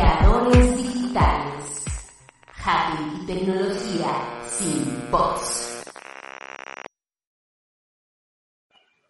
Creadores digitales. Hacking y tecnología sin bots.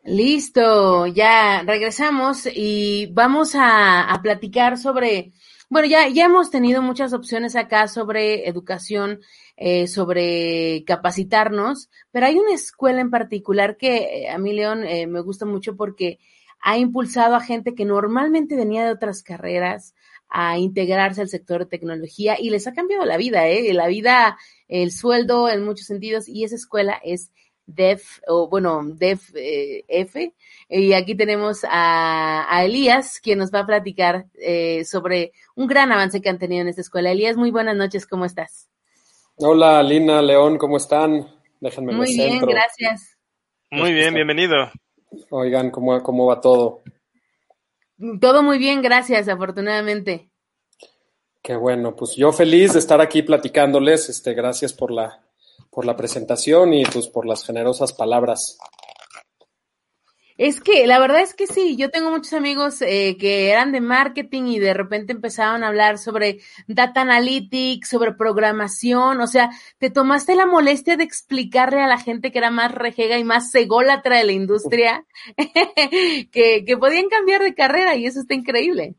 Listo, ya regresamos y vamos a, platicar sobre, bueno, ya, ya hemos tenido muchas opciones acá sobre educación, eh, sobre capacitarnos, pero hay una escuela en particular que eh, a mí, León, eh, me gusta mucho porque ha impulsado a gente que normalmente venía de otras carreras a integrarse al sector de tecnología y les ha cambiado la vida, ¿eh? La vida, el sueldo en muchos sentidos y esa escuela es DEF, o bueno, DEF eh, F. Y aquí tenemos a, a, Elías, quien nos va a platicar eh, sobre un gran avance que han tenido en esta escuela. Elías, muy buenas noches, ¿cómo estás? Hola, Lina, León, ¿cómo están? Déjenme Muy bien, centro. gracias. Muy bien, bienvenido. Oigan, ¿cómo, ¿cómo va todo? Todo muy bien, gracias, afortunadamente. Qué bueno, pues yo feliz de estar aquí platicándoles. Este, gracias por la, por la presentación y pues por las generosas palabras. Es que la verdad es que sí, yo tengo muchos amigos eh, que eran de marketing y de repente empezaron a hablar sobre data analytics, sobre programación, o sea, te tomaste la molestia de explicarle a la gente que era más rejega y más sególatra de la industria que, que podían cambiar de carrera y eso está increíble.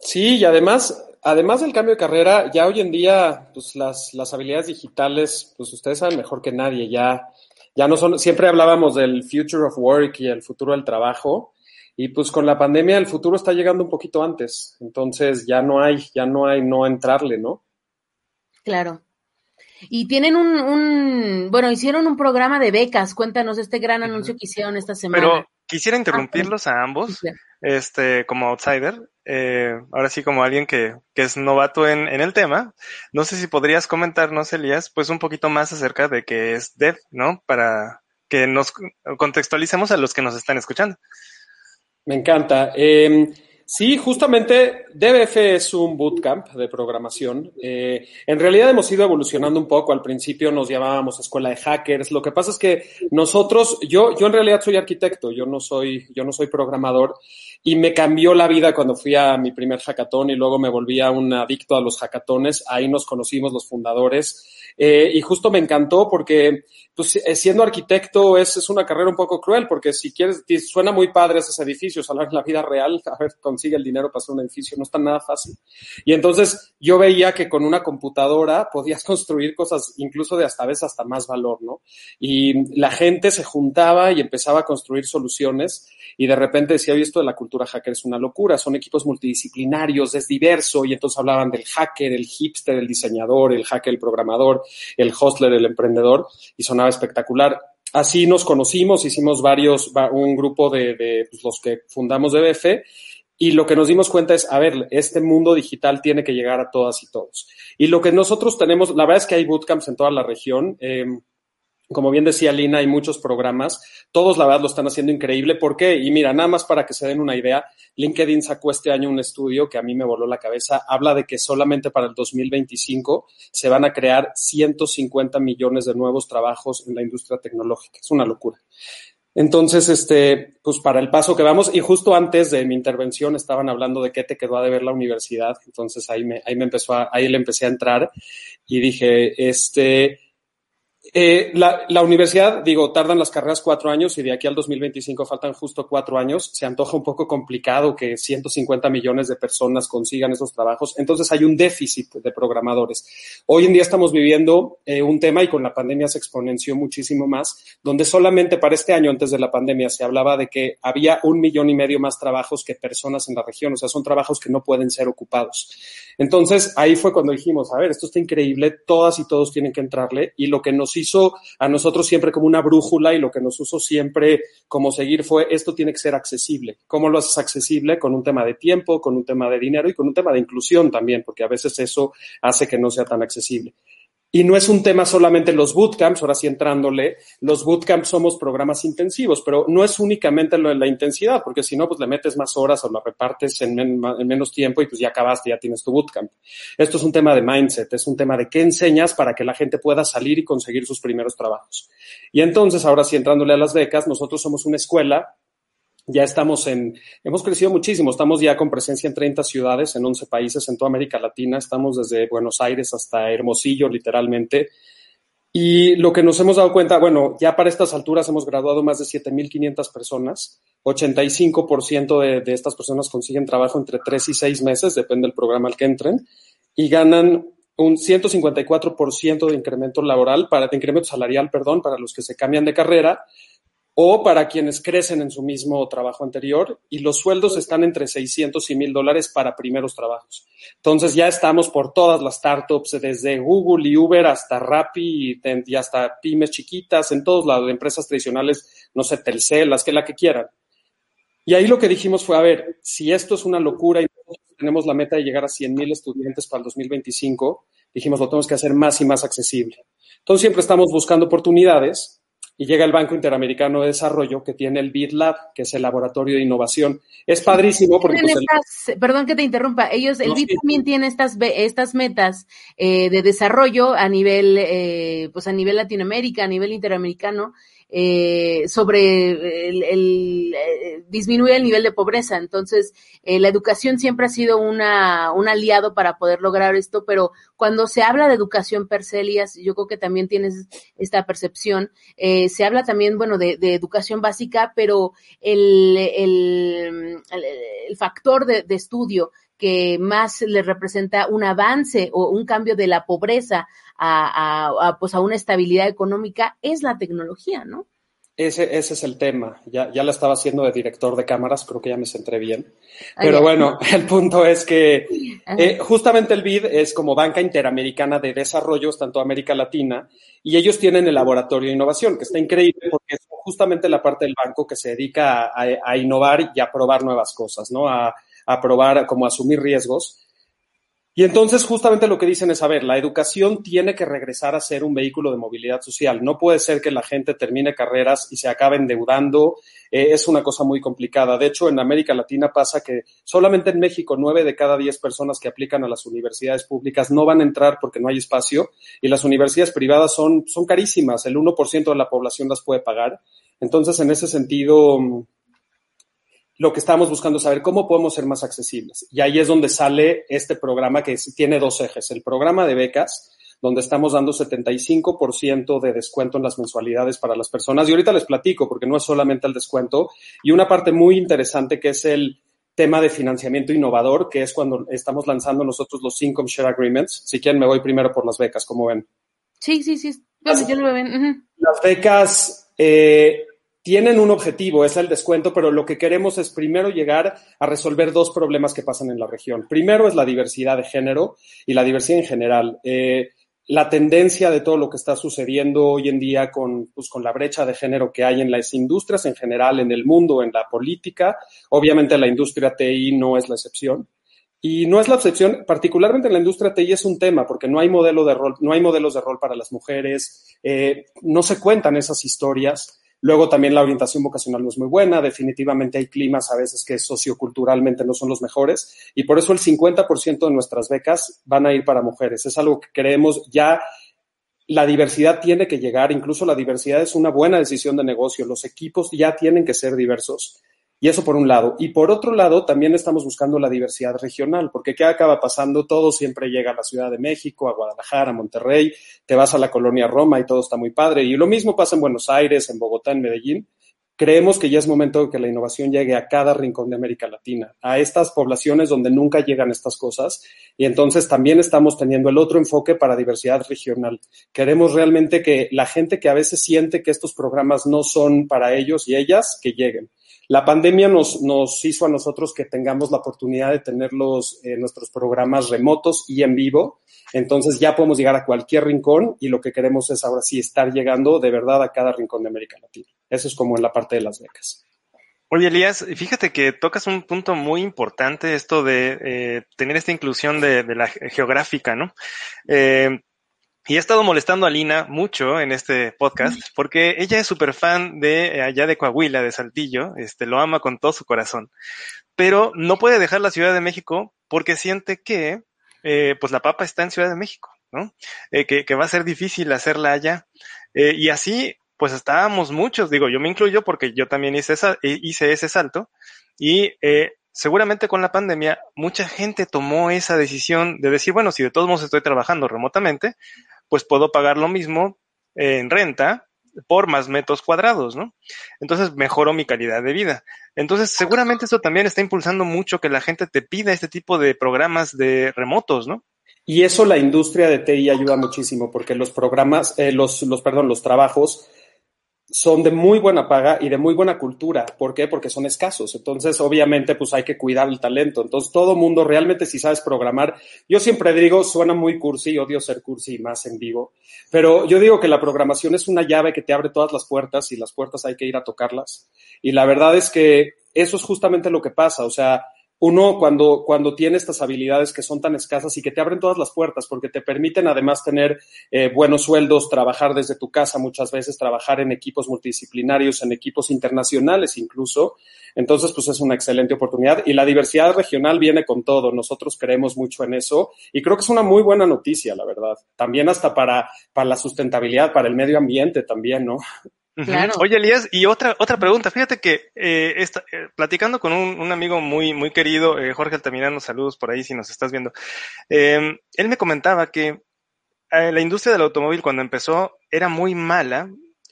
Sí, y además, además del cambio de carrera, ya hoy en día, pues las, las habilidades digitales, pues ustedes saben mejor que nadie, ya ya no son, siempre hablábamos del future of work y el futuro del trabajo, y pues con la pandemia el futuro está llegando un poquito antes, entonces ya no hay, ya no hay no entrarle, ¿no? Claro. Y tienen un, un bueno, hicieron un programa de becas, cuéntanos este gran anuncio que hicieron esta semana. Pero quisiera interrumpirlos a ambos, este, como outsider, eh, ahora sí como alguien que, que es novato en, en, el tema, no sé si podrías comentarnos, Elías, pues un poquito más acerca de qué es Dev, ¿no? Para que nos contextualicemos a los que nos están escuchando. Me encanta. Eh, sí, justamente DBF es un bootcamp de programación. Eh, en realidad hemos ido evolucionando un poco. Al principio nos llamábamos escuela de hackers. Lo que pasa es que nosotros, yo, yo en realidad soy arquitecto, yo no soy, yo no soy programador y me cambió la vida cuando fui a mi primer hackathon y luego me volví a un adicto a los hackatones. Ahí nos conocimos los fundadores eh, y justo me encantó porque pues, siendo arquitecto es, es, una carrera un poco cruel porque si quieres, suena muy padre esos edificios, hablar en la vida real, a ver, consigue el dinero para hacer un edificio, no está nada fácil. Y entonces yo veía que con una computadora podías construir cosas incluso de hasta veces hasta más valor, ¿no? Y la gente se juntaba y empezaba a construir soluciones y de repente decía, oye, esto de la cultura hacker es una locura, son equipos multidisciplinarios, es diverso, y entonces hablaban del hacker, el hipster, el diseñador, el hacker, el programador, el hostler, el emprendedor, y sonaba espectacular. Así nos conocimos, hicimos varios, un grupo de, pues, los que fundamos DBF, y lo que nos dimos cuenta es, a ver, este mundo digital tiene que llegar a todas y todos. Y lo que nosotros tenemos, la verdad es que hay bootcamps en toda la región. Eh, como bien decía Lina, hay muchos programas. Todos, la verdad, lo están haciendo increíble. ¿Por qué? Y mira, nada más para que se den una idea, LinkedIn sacó este año un estudio que a mí me voló la cabeza. Habla de que solamente para el 2025 se van a crear 150 millones de nuevos trabajos en la industria tecnológica. Es una locura. Entonces, este, pues para el paso que vamos, y justo antes de mi intervención estaban hablando de qué te quedó a deber la universidad. Entonces ahí me, ahí me empezó a, ahí le empecé a entrar y dije, este, Eh, la, universidad, digo, tardan las carreras cuatro años y de aquí al 2025 faltan justo cuatro años. Se antoja un poco complicado que 150 millones de personas consigan esos trabajos. Entonces hay un déficit de programadores. Hoy en día estamos viviendo eh, un tema y con la pandemia se exponenció muchísimo más, donde solamente para este año, antes de la pandemia, se hablaba de que había un millón y medio más trabajos que personas en la región. O sea, son trabajos que no pueden ser ocupados. Entonces ahí fue cuando dijimos, a ver, esto está increíble, todas y todos tienen que entrarle y lo que nos hizo a nosotros siempre como una brújula y lo que nos usó siempre como seguir fue esto tiene que ser accesible. ¿Cómo lo haces accesible? Con un tema de tiempo, con un tema de dinero y con un tema de inclusión también, porque a veces eso hace que no sea tan accesible. Y no es un tema solamente los bootcamps, ahora sí entrándole, los bootcamps somos programas intensivos, pero no es únicamente lo de la intensidad, porque si no, pues le metes más horas o lo repartes en, en, menos tiempo y pues ya acabaste, ya tienes tu bootcamp. Esto es un tema de mindset, es un tema de qué enseñas para que la gente pueda salir y conseguir sus primeros trabajos. Y entonces, ahora sí entrándole a las becas, nosotros somos una escuela ya estamos en, hemos crecido muchísimo, estamos ya con presencia en 30 ciudades, en 11 países en toda América Latina, estamos desde Buenos Aires hasta Hermosillo, literalmente. Y lo que nos hemos dado cuenta, bueno, ya para estas alturas hemos graduado más de 7.500 personas, 85% de, de estas personas consiguen trabajo entre 3 y 6 meses, depende del programa al que entren, y ganan un 154% de incremento laboral, para, de incremento salarial, perdón, para los que se cambian de carrera, o para quienes crecen en su mismo trabajo anterior y los sueldos están entre 600 y 1000 dólares para primeros trabajos. Entonces ya estamos por todas las startups, desde Google y Uber hasta Rappi y, hasta pymes chiquitas, en todos lados, empresas tradicionales, no sé, Telcel, las que la que quieran. Y ahí lo que dijimos fue, a ver, si esto es una locura y tenemos la meta de llegar a 100 mil estudiantes para el 2025, dijimos, lo tenemos que hacer más y más accesible. Entonces siempre estamos buscando oportunidades y llega el Banco Interamericano de Desarrollo que tiene el BitLab, que es el laboratorio de innovación. Es padrísimo porque... Pues, perdón que te interrumpa, ellos, el BIT también tiene estas, estas metas eh, de desarrollo a nivel, eh, pues a nivel Latinoamérica, a nivel interamericano, eh, sobre el, el eh, disminuir el nivel de pobreza. Entonces, eh, la educación siempre ha sido una, un aliado para poder lograr esto, pero cuando se habla de educación per yo creo que también tienes esta percepción, se habla también, bueno, de, educación básica, pero el, el, factor de estudio que más le representa un avance o un cambio de la pobreza a, a, pues a una estabilidad económica es la tecnología, ¿no? Ese, ese es el tema. Ya, ya la estaba haciendo de director de cámaras, creo que ya me centré bien. Pero bueno, el punto es que eh, justamente el BID es como banca interamericana de desarrollo, tanto América Latina, y ellos tienen el laboratorio de innovación, que está increíble porque es justamente la parte del banco que se dedica a, a innovar y a probar nuevas cosas, ¿no? A, a probar, como asumir riesgos. Y entonces justamente lo que dicen es, a ver, la educación tiene que regresar a ser un vehículo de movilidad social. No puede ser que la gente termine carreras y se acabe endeudando. Eh, es una cosa muy complicada. De hecho, en América Latina pasa que solamente en México nueve de cada diez personas que aplican a las universidades públicas no van a entrar porque no hay espacio y las universidades privadas son, son carísimas. El 1% de la población las puede pagar. Entonces, en ese sentido, lo que estamos buscando es saber cómo podemos ser más accesibles. Y ahí es donde sale este programa que tiene dos ejes. El programa de becas, donde estamos dando 75% de descuento en las mensualidades para las personas. Y ahorita les platico, porque no es solamente el descuento. Y una parte muy interesante que es el tema de financiamiento innovador, que es cuando estamos lanzando nosotros los Income Share Agreements. Si quieren, me voy primero por las becas, como ven. Sí, sí, sí. Bueno, yo lo ven. Las becas, eh, tienen un objetivo, es el descuento, pero lo que queremos es primero llegar a resolver dos problemas que pasan en la región. Primero es la diversidad de género y la diversidad en general. Eh, la tendencia de todo lo que está sucediendo hoy en día con, pues, con la brecha de género que hay en las industrias en general, en el mundo, en la política. Obviamente la industria TI no es la excepción. Y no es la excepción, particularmente en la industria TI es un tema, porque no hay modelo de rol, no hay modelos de rol para las mujeres, eh, no se cuentan esas historias. Luego también la orientación vocacional no es muy buena, definitivamente hay climas a veces que socioculturalmente no son los mejores y por eso el 50% de nuestras becas van a ir para mujeres. Es algo que creemos ya la diversidad tiene que llegar, incluso la diversidad es una buena decisión de negocio, los equipos ya tienen que ser diversos. Y eso por un lado. Y por otro lado, también estamos buscando la diversidad regional, porque ¿qué acaba pasando? Todo siempre llega a la Ciudad de México, a Guadalajara, a Monterrey, te vas a la colonia Roma y todo está muy padre. Y lo mismo pasa en Buenos Aires, en Bogotá, en Medellín. Creemos que ya es momento de que la innovación llegue a cada rincón de América Latina, a estas poblaciones donde nunca llegan estas cosas. Y entonces también estamos teniendo el otro enfoque para diversidad regional. Queremos realmente que la gente que a veces siente que estos programas no son para ellos y ellas, que lleguen. La pandemia nos, hizo a nosotros que tengamos la oportunidad de tener los, eh, nuestros programas remotos y en vivo. Entonces ya podemos llegar a cualquier rincón y lo que queremos es ahora sí estar llegando de verdad a cada rincón de América Latina. Eso es como en la parte de las becas. Oye, Elías, fíjate que tocas un punto muy importante, esto de eh, tener esta inclusión de, de la geográfica, ¿no? Eh, y he estado molestando a Lina mucho en este podcast porque ella es súper fan de eh, allá de Coahuila, de Saltillo, este, lo ama con todo su corazón, pero no puede dejar la Ciudad de México porque siente que eh, pues la papa está en Ciudad de México, ¿no? Eh, que, que, va a ser difícil hacerla allá. Eh, y así, pues estábamos muchos, digo, yo me incluyo porque yo también hice, esa, hice ese salto y seguramente con la pandemia mucha gente tomó esa decisión de decir, bueno, si de todos modos estoy trabajando remotamente, pues puedo pagar lo mismo en renta por más metros cuadrados, ¿no? Entonces mejoro mi calidad de vida. Entonces seguramente eso también está impulsando mucho que la gente te pida este tipo de programas de remotos, ¿no? Y eso la industria de TI ayuda muchísimo porque los programas, eh, los, los, perdón, los trabajos son de muy buena paga y de muy buena cultura. ¿Por qué? Porque son escasos. Entonces, obviamente, pues hay que cuidar el talento. Entonces, todo mundo realmente, si sabes programar, yo siempre digo, suena muy cursi, odio ser cursi y más en vivo, pero yo digo que la programación es una llave que te abre todas las puertas y las puertas hay que ir a tocarlas. Y la verdad es que eso es justamente lo que pasa. O sea, uno cuando, cuando tiene estas habilidades que son tan escasas y que te abren todas las puertas porque te permiten además tener eh, buenos sueldos, trabajar desde tu casa muchas veces, trabajar en equipos multidisciplinarios, en equipos internacionales incluso. Entonces, pues es una excelente oportunidad y la diversidad regional viene con todo. Nosotros creemos mucho en eso y creo que es una muy buena noticia, la verdad. También hasta para, para la sustentabilidad, para el medio ambiente también, ¿no? Oye, Elías, y otra, otra pregunta. Fíjate que eh, está, eh, platicando con un, un, amigo muy, muy querido, eh, Jorge Altamirano, saludos por ahí si nos estás viendo. Eh, él me comentaba que eh, la industria del automóvil cuando empezó era muy mala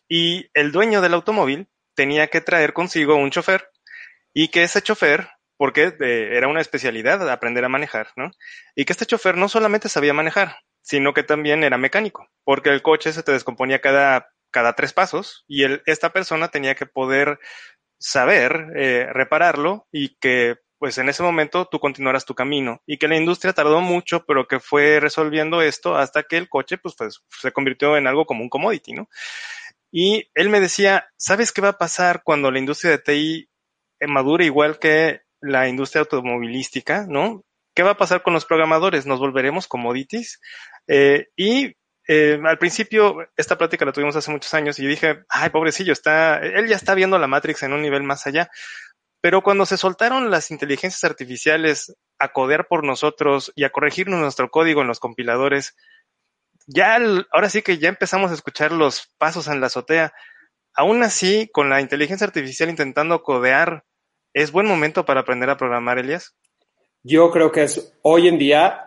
y el dueño del automóvil tenía que traer consigo un chofer y que ese chofer, porque era una especialidad aprender a manejar, ¿no? Y que este chofer no solamente sabía manejar, sino que también era mecánico, porque el coche se te descomponía cada cada tres pasos y esta persona tenía que poder saber eh, repararlo y que pues en ese momento tú continuaras tu camino y que la industria tardó mucho pero que fue resolviendo esto hasta que el coche pues, pues se convirtió en algo como un commodity, ¿no? Y él me decía, ¿sabes qué va a pasar cuando la industria de TI madure igual que la industria automovilística, ¿no? ¿Qué va a pasar con los programadores? ¿Nos volveremos commodities? Eh, y eh, al principio, esta plática la tuvimos hace muchos años y yo dije, ay, pobrecillo, está, él ya está viendo la Matrix en un nivel más allá. Pero cuando se soltaron las inteligencias artificiales a codear por nosotros y a corregirnos nuestro código en los compiladores, ya, ahora sí que ya empezamos a escuchar los pasos en la azotea. Aún así, con la inteligencia artificial intentando codear, ¿es buen momento para aprender a programar, Elias? Yo creo que es hoy en día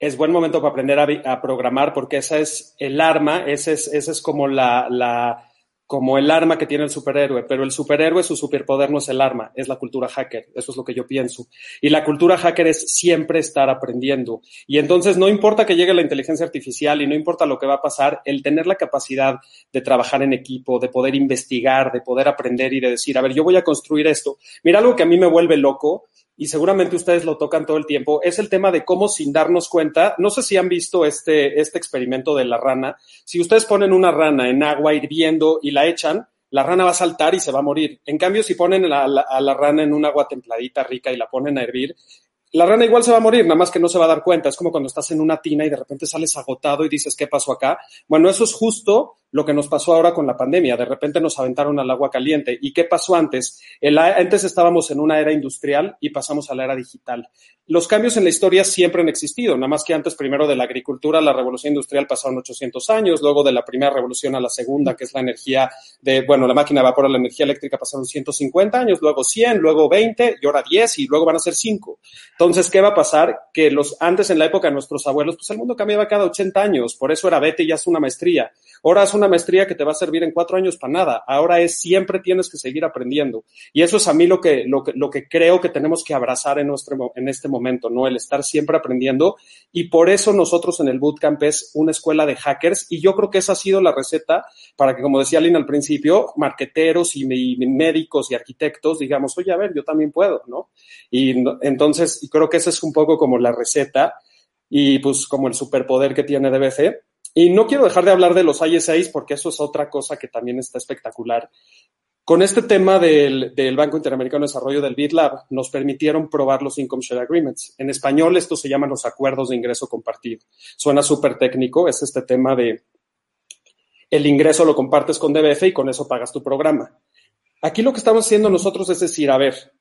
es buen momento para aprender a, programar porque esa es el arma, ese es, ese es como la, la, como el arma que tiene el superhéroe, pero el superhéroe, su superpoder no es el arma, es la cultura hacker, eso es lo que yo pienso. Y la cultura hacker es siempre estar aprendiendo. Y entonces no importa que llegue la inteligencia artificial y no importa lo que va a pasar, el tener la capacidad de trabajar en equipo, de poder investigar, de poder aprender y de decir, a ver, yo voy a construir esto. Mira algo que a mí me vuelve loco y seguramente ustedes lo tocan todo el tiempo, es el tema de cómo sin darnos cuenta, no sé si han visto este, este experimento de la rana, si ustedes ponen una rana en agua hirviendo y la echan, la rana va a saltar y se va a morir. En cambio, si ponen a la rana en un agua templadita, rica y la ponen a hervir, la rana igual se va a morir, nada más que no se va a dar cuenta. Es como cuando estás en una tina y de repente sales agotado y dices, ¿qué pasó acá? Bueno, eso es justo lo que nos pasó ahora con la pandemia. De repente nos aventaron al agua caliente. ¿Y qué pasó antes? El, antes estábamos en una era industrial y pasamos a la era digital. Los cambios en la historia siempre han existido, nada más que antes primero de la agricultura, la revolución industrial pasaron 800 años, luego de la primera revolución a la segunda, que es la energía de, bueno, la máquina de vapor a la energía eléctrica pasaron 150 años, luego 100, luego 20 y ahora 10 y luego van a ser 5. Entonces, ¿qué va a pasar? Que los antes en la época de nuestros abuelos, pues el mundo cambiaba cada 80 años, por eso era vete y haz una maestría. Ahora es una maestría que te va a servir en cuatro años para nada. Ahora es siempre tienes que seguir aprendiendo. Y eso es a mí lo que, lo que, lo que creo que tenemos que abrazar en, nuestro, en este momento, ¿no? El estar siempre aprendiendo. Y por eso nosotros en el Bootcamp es una escuela de hackers. Y yo creo que esa ha sido la receta para que, como decía Lina al principio, marqueteros y, y médicos y arquitectos digamos, oye, a ver, yo también puedo, ¿no? Y entonces, creo que esa es un poco como la receta y pues como el superpoder que tiene DBC y no quiero dejar de hablar de los ISAs porque eso es otra cosa que también está espectacular. Con este tema del, Banco Interamericano de Desarrollo del BitLab, nos permitieron probar los Income Share Agreements. En español, esto se llaman los acuerdos de ingreso compartido. Suena súper técnico, es este tema de el ingreso lo compartes con DBF y con eso pagas tu programa. Aquí lo que estamos haciendo nosotros es decir, a ver,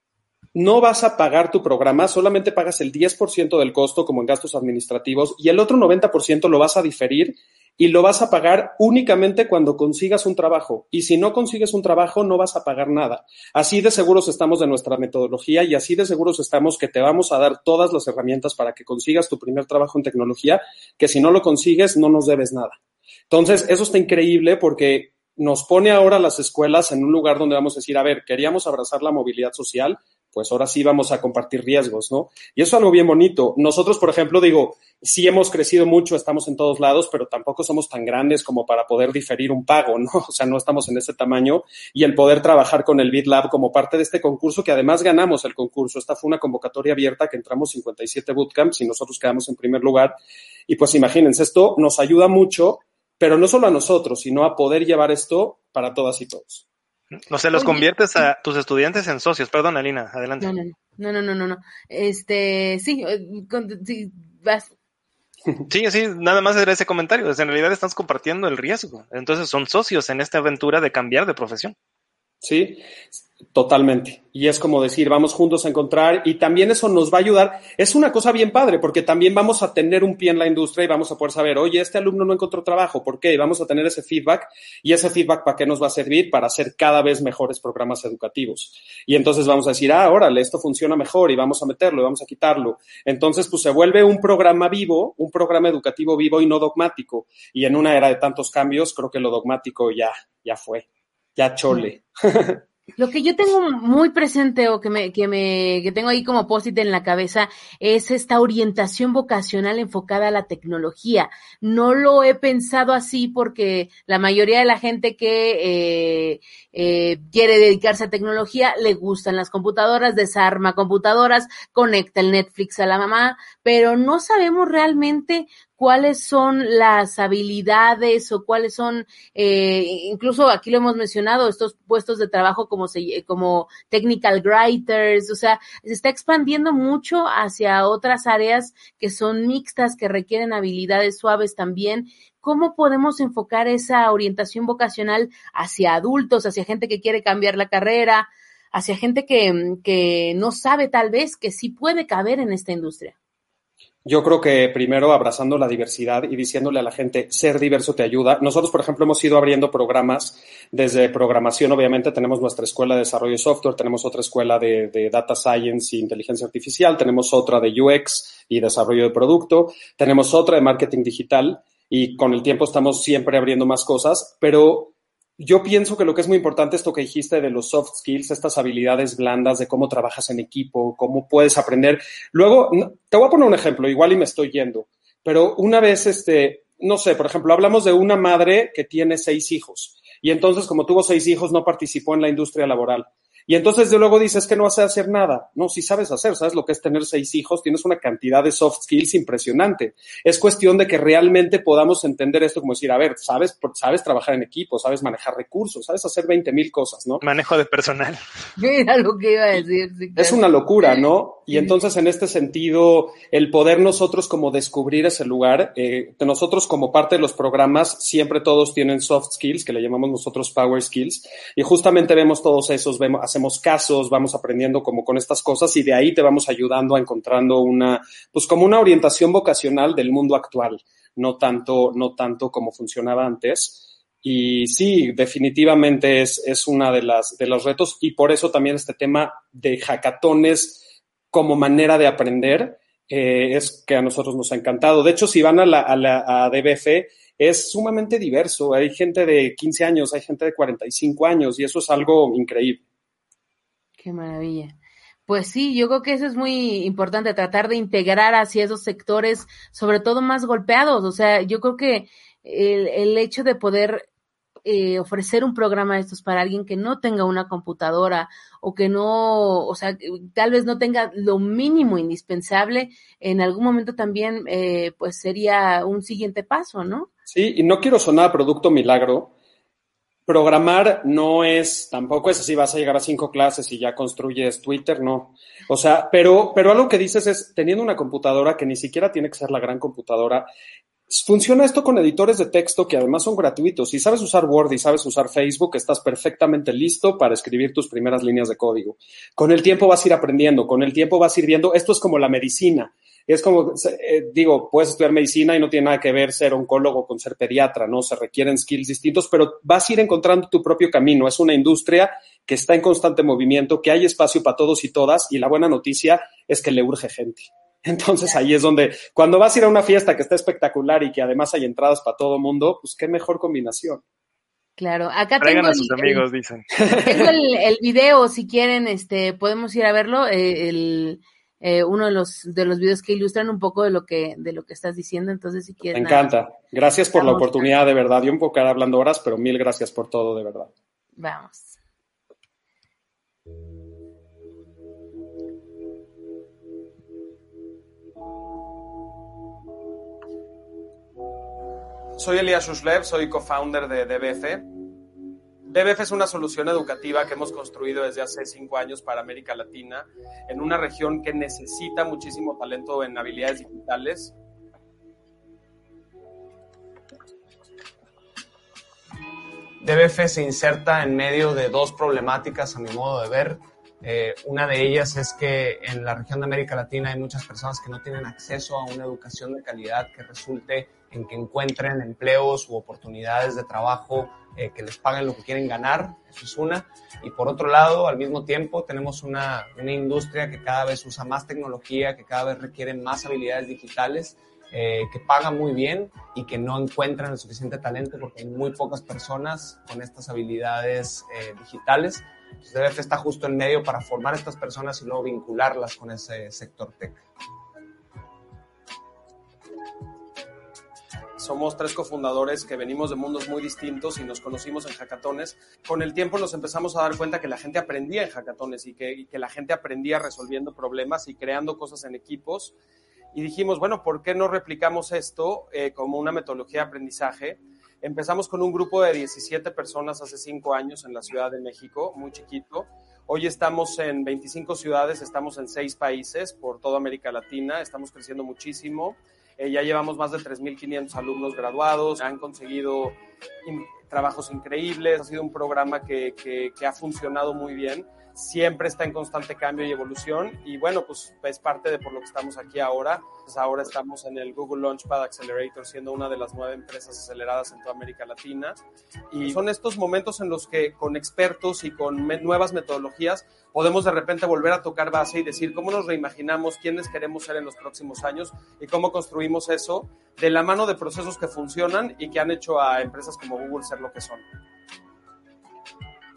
no vas a pagar tu programa, solamente pagas el 10% del costo como en gastos administrativos y el otro 90% lo vas a diferir y lo vas a pagar únicamente cuando consigas un trabajo. Y si no consigues un trabajo, no vas a pagar nada. Así de seguros estamos de nuestra metodología y así de seguros estamos que te vamos a dar todas las herramientas para que consigas tu primer trabajo en tecnología, que si no lo consigues, no nos debes nada. Entonces, eso está increíble porque nos pone ahora las escuelas en un lugar donde vamos a decir, a ver, queríamos abrazar la movilidad social, pues ahora sí vamos a compartir riesgos, ¿no? Y eso es algo bien bonito. Nosotros, por ejemplo, digo, sí hemos crecido mucho, estamos en todos lados, pero tampoco somos tan grandes como para poder diferir un pago, ¿no? O sea, no estamos en ese tamaño y el poder trabajar con el BitLab como parte de este concurso, que además ganamos el concurso. Esta fue una convocatoria abierta que entramos 57 bootcamps y nosotros quedamos en primer lugar. Y pues imagínense, esto nos ayuda mucho, pero no solo a nosotros, sino a poder llevar esto para todas y todos. No sé, los conviertes a tus estudiantes en socios. Perdón, Alina, adelante. No, no, no, no, no, no. Este, sí, eh, sí, vas. Sí, sí, nada más era ese comentario. en realidad estás compartiendo el riesgo. Entonces son socios en esta aventura de cambiar de profesión. Sí, Totalmente. Y es como decir, vamos juntos a encontrar y también eso nos va a ayudar. Es una cosa bien padre porque también vamos a tener un pie en la industria y vamos a poder saber, oye, este alumno no encontró trabajo, ¿por qué? Y vamos a tener ese feedback y ese feedback para qué nos va a servir para hacer cada vez mejores programas educativos. Y entonces vamos a decir, ah, órale, esto funciona mejor y vamos a meterlo y vamos a quitarlo. Entonces, pues se vuelve un programa vivo, un programa educativo vivo y no dogmático. Y en una era de tantos cambios, creo que lo dogmático ya, ya fue, ya chole. Lo que yo tengo muy presente o que me, que me, que tengo ahí como post en la cabeza es esta orientación vocacional enfocada a la tecnología. No lo he pensado así porque la mayoría de la gente que eh, eh, quiere dedicarse a tecnología le gustan las computadoras, desarma computadoras, conecta el Netflix a la mamá, pero no sabemos realmente cuáles son las habilidades o cuáles son, eh, incluso aquí lo hemos mencionado, estos puestos de trabajo como, se, como technical writers, o sea, se está expandiendo mucho hacia otras áreas que son mixtas, que requieren habilidades suaves también. ¿Cómo podemos enfocar esa orientación vocacional hacia adultos, hacia gente que quiere cambiar la carrera, hacia gente que, que no sabe tal vez que sí puede caber en esta industria? Yo creo que primero abrazando la diversidad y diciéndole a la gente, ser diverso te ayuda. Nosotros, por ejemplo, hemos ido abriendo programas desde programación, obviamente tenemos nuestra escuela de desarrollo de software, tenemos otra escuela de, data science e inteligencia artificial, tenemos otra de UX y desarrollo de producto, tenemos otra de marketing digital y con el tiempo estamos siempre abriendo más cosas, pero yo pienso que lo que es muy importante es esto que dijiste de los soft skills, estas habilidades blandas de cómo trabajas en equipo, cómo puedes aprender. Luego, te voy a poner un ejemplo, igual y me estoy yendo, pero una vez, este, no sé, por ejemplo, hablamos de una madre que tiene seis hijos y entonces como tuvo seis hijos no participó en la industria laboral. Y entonces de luego dices que no vas a hacer nada. No, si sabes hacer, sabes lo que es tener seis hijos, tienes una cantidad de soft skills impresionante. Es cuestión de que realmente podamos entender esto como decir, a ver, sabes, sabes trabajar en equipo, sabes manejar recursos, sabes hacer 20 mil cosas, ¿no? Manejo de personal. Mira lo que iba a decir. Es una locura, ¿no? Y entonces en este sentido, el poder nosotros como descubrir ese lugar, eh, nosotros como parte de los programas, siempre todos tienen soft skills, que le llamamos nosotros power skills, y justamente vemos todos esos, vemos, hacemos casos, vamos aprendiendo como con estas cosas y de ahí te vamos ayudando a encontrando una, pues como una orientación vocacional del mundo actual, no tanto, no tanto como funcionaba antes. Y sí, definitivamente es, es una de las, de los retos y por eso también este tema de hackatones como manera de aprender eh, es que a nosotros nos ha encantado. De hecho, si van a la, a la a DBF, es sumamente diverso. Hay gente de 15 años, hay gente de 45 años y eso es algo increíble. Qué maravilla. Pues sí, yo creo que eso es muy importante, tratar de integrar hacia esos sectores, sobre todo más golpeados. O sea, yo creo que el, el hecho de poder eh, ofrecer un programa de estos para alguien que no tenga una computadora o que no, o sea, tal vez no tenga lo mínimo indispensable, en algún momento también, eh, pues sería un siguiente paso, ¿no? Sí, y no quiero sonar producto milagro, programar no es, tampoco es así, vas a llegar a cinco clases y ya construyes Twitter, no. O sea, pero, pero algo que dices es, teniendo una computadora que ni siquiera tiene que ser la gran computadora, funciona esto con editores de texto que además son gratuitos. Si sabes usar Word y sabes usar Facebook, estás perfectamente listo para escribir tus primeras líneas de código. Con el tiempo vas a ir aprendiendo, con el tiempo vas a ir viendo, esto es como la medicina es como, eh, digo, puedes estudiar medicina y no tiene nada que ver ser oncólogo con ser pediatra, ¿no? Se requieren skills distintos, pero vas a ir encontrando tu propio camino. Es una industria que está en constante movimiento, que hay espacio para todos y todas, y la buena noticia es que le urge gente. Entonces ahí es donde, cuando vas a ir a una fiesta que está espectacular y que además hay entradas para todo mundo, pues qué mejor combinación. Claro, acá Traigan tengo a sus el, amigos, dicen. tengo el, el video, si quieren, este, podemos ir a verlo, eh, el, eh, uno de los de los videos que ilustran un poco de lo que de lo que estás diciendo. Entonces, si quieres. Me encanta. Gracias por la oportunidad, de verdad. Yo un poco hablando horas, pero mil gracias por todo, de verdad. Vamos. Soy Elías Shushlev, soy co-founder de DBF. DBF es una solución educativa que hemos construido desde hace cinco años para América Latina, en una región que necesita muchísimo talento en habilidades digitales. DBF se inserta en medio de dos problemáticas, a mi modo de ver. Eh, una de ellas es que en la región de América Latina hay muchas personas que no tienen acceso a una educación de calidad que resulte en que encuentren empleos u oportunidades de trabajo eh, que les paguen lo que quieren ganar, eso es una. Y por otro lado, al mismo tiempo, tenemos una, una industria que cada vez usa más tecnología, que cada vez requiere más habilidades digitales, eh, que paga muy bien y que no encuentran el suficiente talento porque hay muy pocas personas con estas habilidades eh, digitales. DBF está justo en medio para formar a estas personas y luego vincularlas con ese sector tech. somos tres cofundadores que venimos de mundos muy distintos y nos conocimos en hackatones. Con el tiempo nos empezamos a dar cuenta que la gente aprendía en hackatones y que, y que la gente aprendía resolviendo problemas y creando cosas en equipos. Y dijimos, bueno, ¿por qué no replicamos esto eh, como una metodología de aprendizaje? Empezamos con un grupo de 17 personas hace cinco años en la Ciudad de México, muy chiquito. Hoy estamos en 25 ciudades, estamos en seis países por toda América Latina, estamos creciendo muchísimo. Eh, ya llevamos más de 3.500 alumnos graduados, han conseguido trabajos increíbles, ha sido un programa que ha funcionado muy bien siempre está en constante cambio y evolución y bueno, pues es parte de por lo que estamos aquí ahora. Pues ahora estamos en el Google Launchpad Accelerator, siendo una de las nueve empresas aceleradas en toda América Latina. Y son estos momentos en los que con expertos y con nuevas metodologías podemos de repente volver a tocar base y decir cómo nos reimaginamos, quiénes queremos ser en los próximos años y cómo construimos eso de la mano de procesos que funcionan y que han hecho a empresas como Google ser lo que son.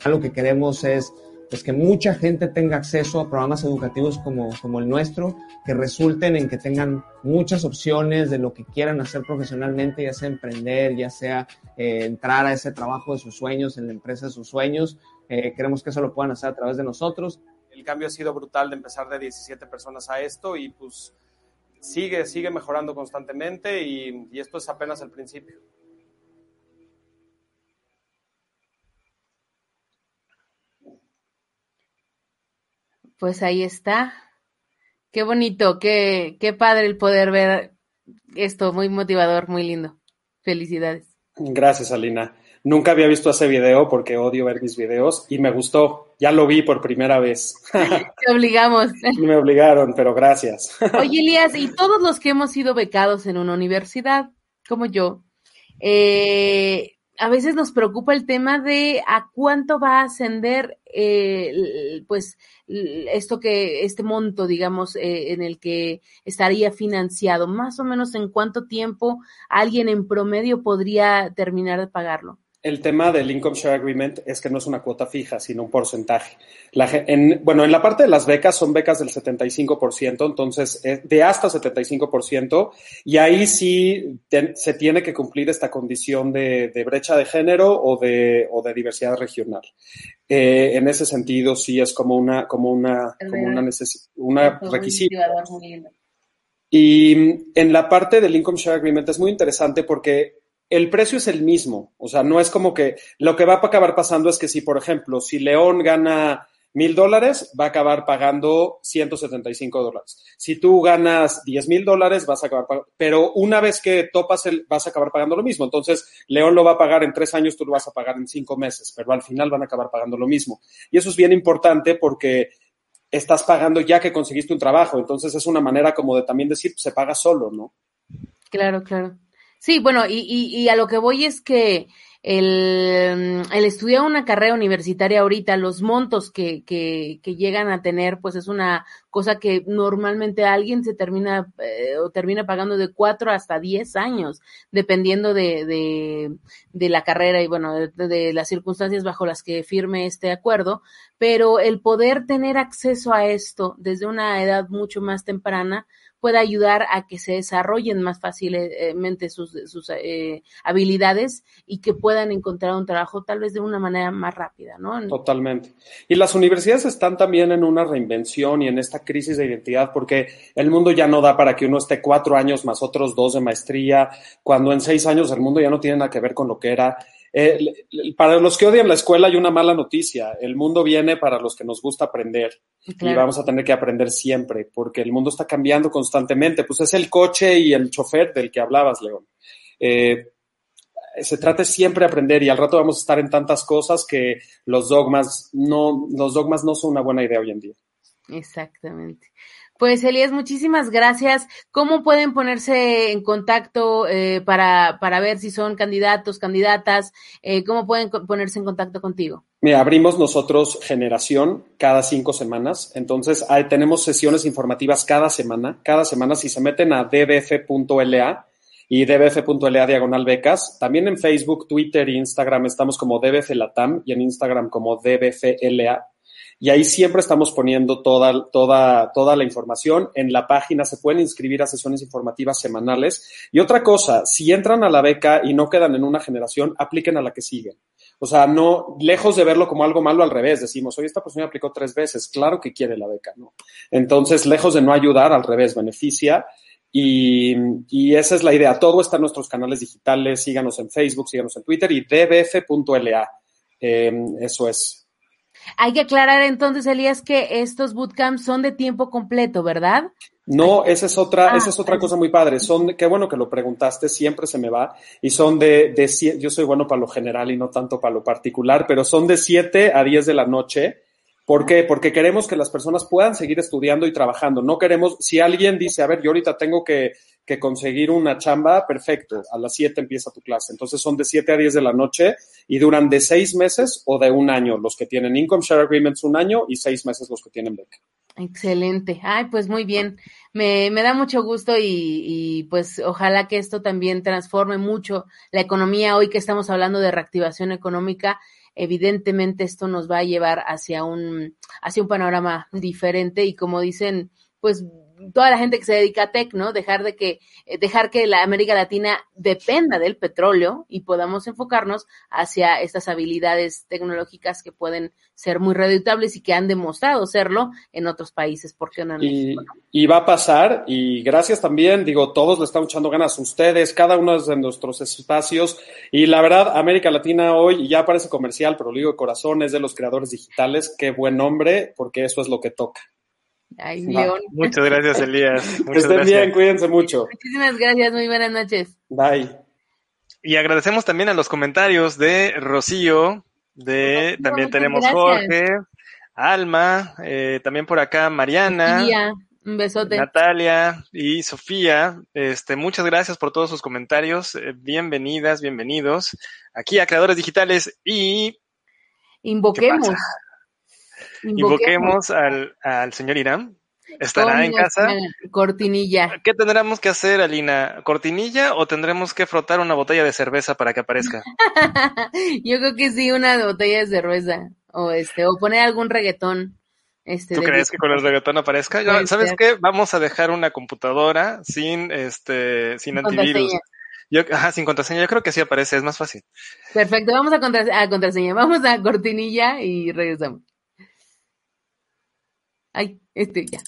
Lo que queremos es pues que mucha gente tenga acceso a programas educativos como, como el nuestro, que resulten en que tengan muchas opciones de lo que quieran hacer profesionalmente, ya sea emprender, ya sea eh, entrar a ese trabajo de sus sueños, en la empresa de sus sueños, Eh, queremos que eso lo puedan hacer a través de nosotros. El cambio ha sido brutal de empezar de 17 personas a esto y pues sigue, sigue mejorando constantemente y, y esto es apenas el principio. Pues ahí está. Qué bonito, qué, qué padre el poder ver esto, muy motivador, muy lindo. Felicidades. Gracias, Alina. Nunca había visto ese video porque odio ver mis videos y me gustó. Ya lo vi por primera vez. Te obligamos. me obligaron, pero gracias. Oye, Elías, y todos los que hemos sido becados en una universidad, como yo, eh, a veces nos preocupa el tema de a cuánto va a ascender, eh, pues, esto que, este monto, digamos, eh, en el que estaría financiado, más o menos en cuánto tiempo alguien en promedio podría terminar de pagarlo el tema del Income Share Agreement es que no es una cuota fija, sino un porcentaje. en, bueno, en la parte de las becas son becas del 75%, entonces eh, de hasta 75%, y ahí sí se tiene que cumplir esta condición de, brecha de género o de, o de diversidad regional. Eh, en ese sentido, sí es como una, como una, como una, una requisito. Y en la parte del Income Share Agreement es muy interesante porque el precio es el mismo. O sea, no es como que lo que va a acabar pasando es que si, por ejemplo, si León gana mil dólares, va a acabar pagando 175 dólares. Si tú ganas 10 mil dólares, vas a acabar pagando, pero una vez que topas, el, vas a acabar pagando lo mismo. Entonces, León lo va a pagar en tres años, tú lo vas a pagar en cinco meses, pero al final van a acabar pagando lo mismo. Y eso es bien importante porque estás pagando ya que conseguiste un trabajo. Entonces, es una manera como de también decir, se paga solo, ¿no? Claro, claro. Sí, bueno, y, y, y a lo que voy es que el, el, estudiar una carrera universitaria ahorita, los montos que, que, que, llegan a tener, pues es una cosa que normalmente alguien se termina eh, o termina pagando de cuatro hasta diez años, dependiendo de, de, de la carrera y bueno, de, de, las circunstancias bajo las que firme este acuerdo. Pero el poder tener acceso a esto desde una edad mucho más temprana, pueda ayudar a que se desarrollen más fácilmente sus, sus eh, habilidades y que puedan encontrar un trabajo tal vez de una manera más rápida, ¿no? Totalmente. Y las universidades están también en una reinvención y en esta crisis de identidad porque el mundo ya no da para que uno esté cuatro años más otros dos de maestría, cuando en seis años el mundo ya no tiene nada que ver con lo que era. Eh, para los que odian la escuela hay una mala noticia. El mundo viene para los que nos gusta aprender y vamos a tener que aprender siempre porque el mundo está cambiando constantemente. Pues es el coche y el chofer del que hablabas, León. Eh, se trata siempre de aprender y al rato vamos a estar en tantas cosas que los dogmas no, los dogmas no son una buena idea hoy en día. Exactamente. Pues Elías, muchísimas gracias. ¿Cómo pueden ponerse en contacto eh, para, para ver si son candidatos, candidatas? Eh, ¿Cómo pueden ponerse en contacto contigo? Mira, abrimos nosotros generación cada cinco semanas. Entonces, tenemos sesiones informativas cada semana. Cada semana, si se meten a dbf.la y dbf.la diagonal becas, también en Facebook, Twitter e Instagram estamos como dbf latam y en Instagram como dbfla y ahí siempre estamos poniendo toda, toda, toda la información. En la página se pueden inscribir a sesiones informativas semanales. Y otra cosa, si entran a la beca y no quedan en una generación, apliquen a la que sigue. O sea, no, lejos de verlo como algo malo al revés, decimos, oye, esta persona aplicó tres veces, claro que quiere la beca, ¿no? Entonces, lejos de no ayudar, al revés, beneficia. Y, y, esa es la idea. Todo está en nuestros canales digitales. Síganos en Facebook, síganos en Twitter y dbf.la. Eh, eso es. Hay que aclarar entonces, Elías, que estos bootcamps son de tiempo completo, ¿verdad? No, esa es otra, esa es ah, otra cosa muy padre. Son, qué bueno que lo preguntaste, siempre se me va. Y son de, de, yo soy bueno para lo general y no tanto para lo particular, pero son de 7 a 10 de la noche. ¿Por qué? Porque queremos que las personas puedan seguir estudiando y trabajando. No queremos, si alguien dice, a ver, yo ahorita tengo que, que conseguir una chamba, perfecto, a las 7 empieza tu clase. Entonces son de 7 a 10 de la noche y duran de 6 meses o de un año los que tienen Income Share Agreements un año y 6 meses los que tienen beca. Excelente. Ay, pues muy bien. Me, me da mucho gusto y, y, pues ojalá que esto también transforme mucho la economía. Hoy que estamos hablando de reactivación económica, evidentemente esto nos va a llevar hacia un, hacia un panorama diferente y como dicen, pues toda la gente que se dedica a tech, ¿no? Dejar de que, eh, dejar que la América Latina dependa del petróleo y podamos enfocarnos hacia estas habilidades tecnológicas que pueden ser muy reditables y que han demostrado serlo en otros países, ¿por qué no en Y, México? y va a pasar, y gracias también, digo, todos le están echando ganas a ustedes, cada uno de nuestros espacios, y la verdad, América Latina hoy, ya parece comercial, pero lo digo de corazón, es de los creadores digitales, qué buen nombre, porque eso es lo que toca. Ay. León. Muchas gracias, Elías. Que Muchas estén gracias. bien, cuídense mucho. Muchísimas gracias, muy buenas noches. Bye. Y agradecemos también a los comentarios de Rocío, de Rocío, también tenemos gracias. Jorge, Alma, eh, también por acá Mariana, un besote. Natalia y Sofía. Este, muchas gracias por todos sus comentarios. Eh, bienvenidas, bienvenidos aquí a Creadores Digitales y Invoquemos. ¿Qué invoquemos al, al señor Irán. ¿Estará en casa? Cortinilla. ¿Qué tendremos que hacer, Alina? ¿Cortinilla o tendremos que frotar una botella de cerveza para que aparezca? Yo creo que sí, una botella de cerveza. O este, o poner algún reggaetón. Este, ¿Tú crees que con el reggaetón aparezca? ¿Sabes qué? Vamos a dejar una computadora sin este, sin antivirus. contraseña. Yo, ajá, sin contraseña. Yo creo que sí aparece, es más fácil. Perfecto, vamos a, contra- a contraseña. Vamos a cortinilla y regresamos. Ay, este ya.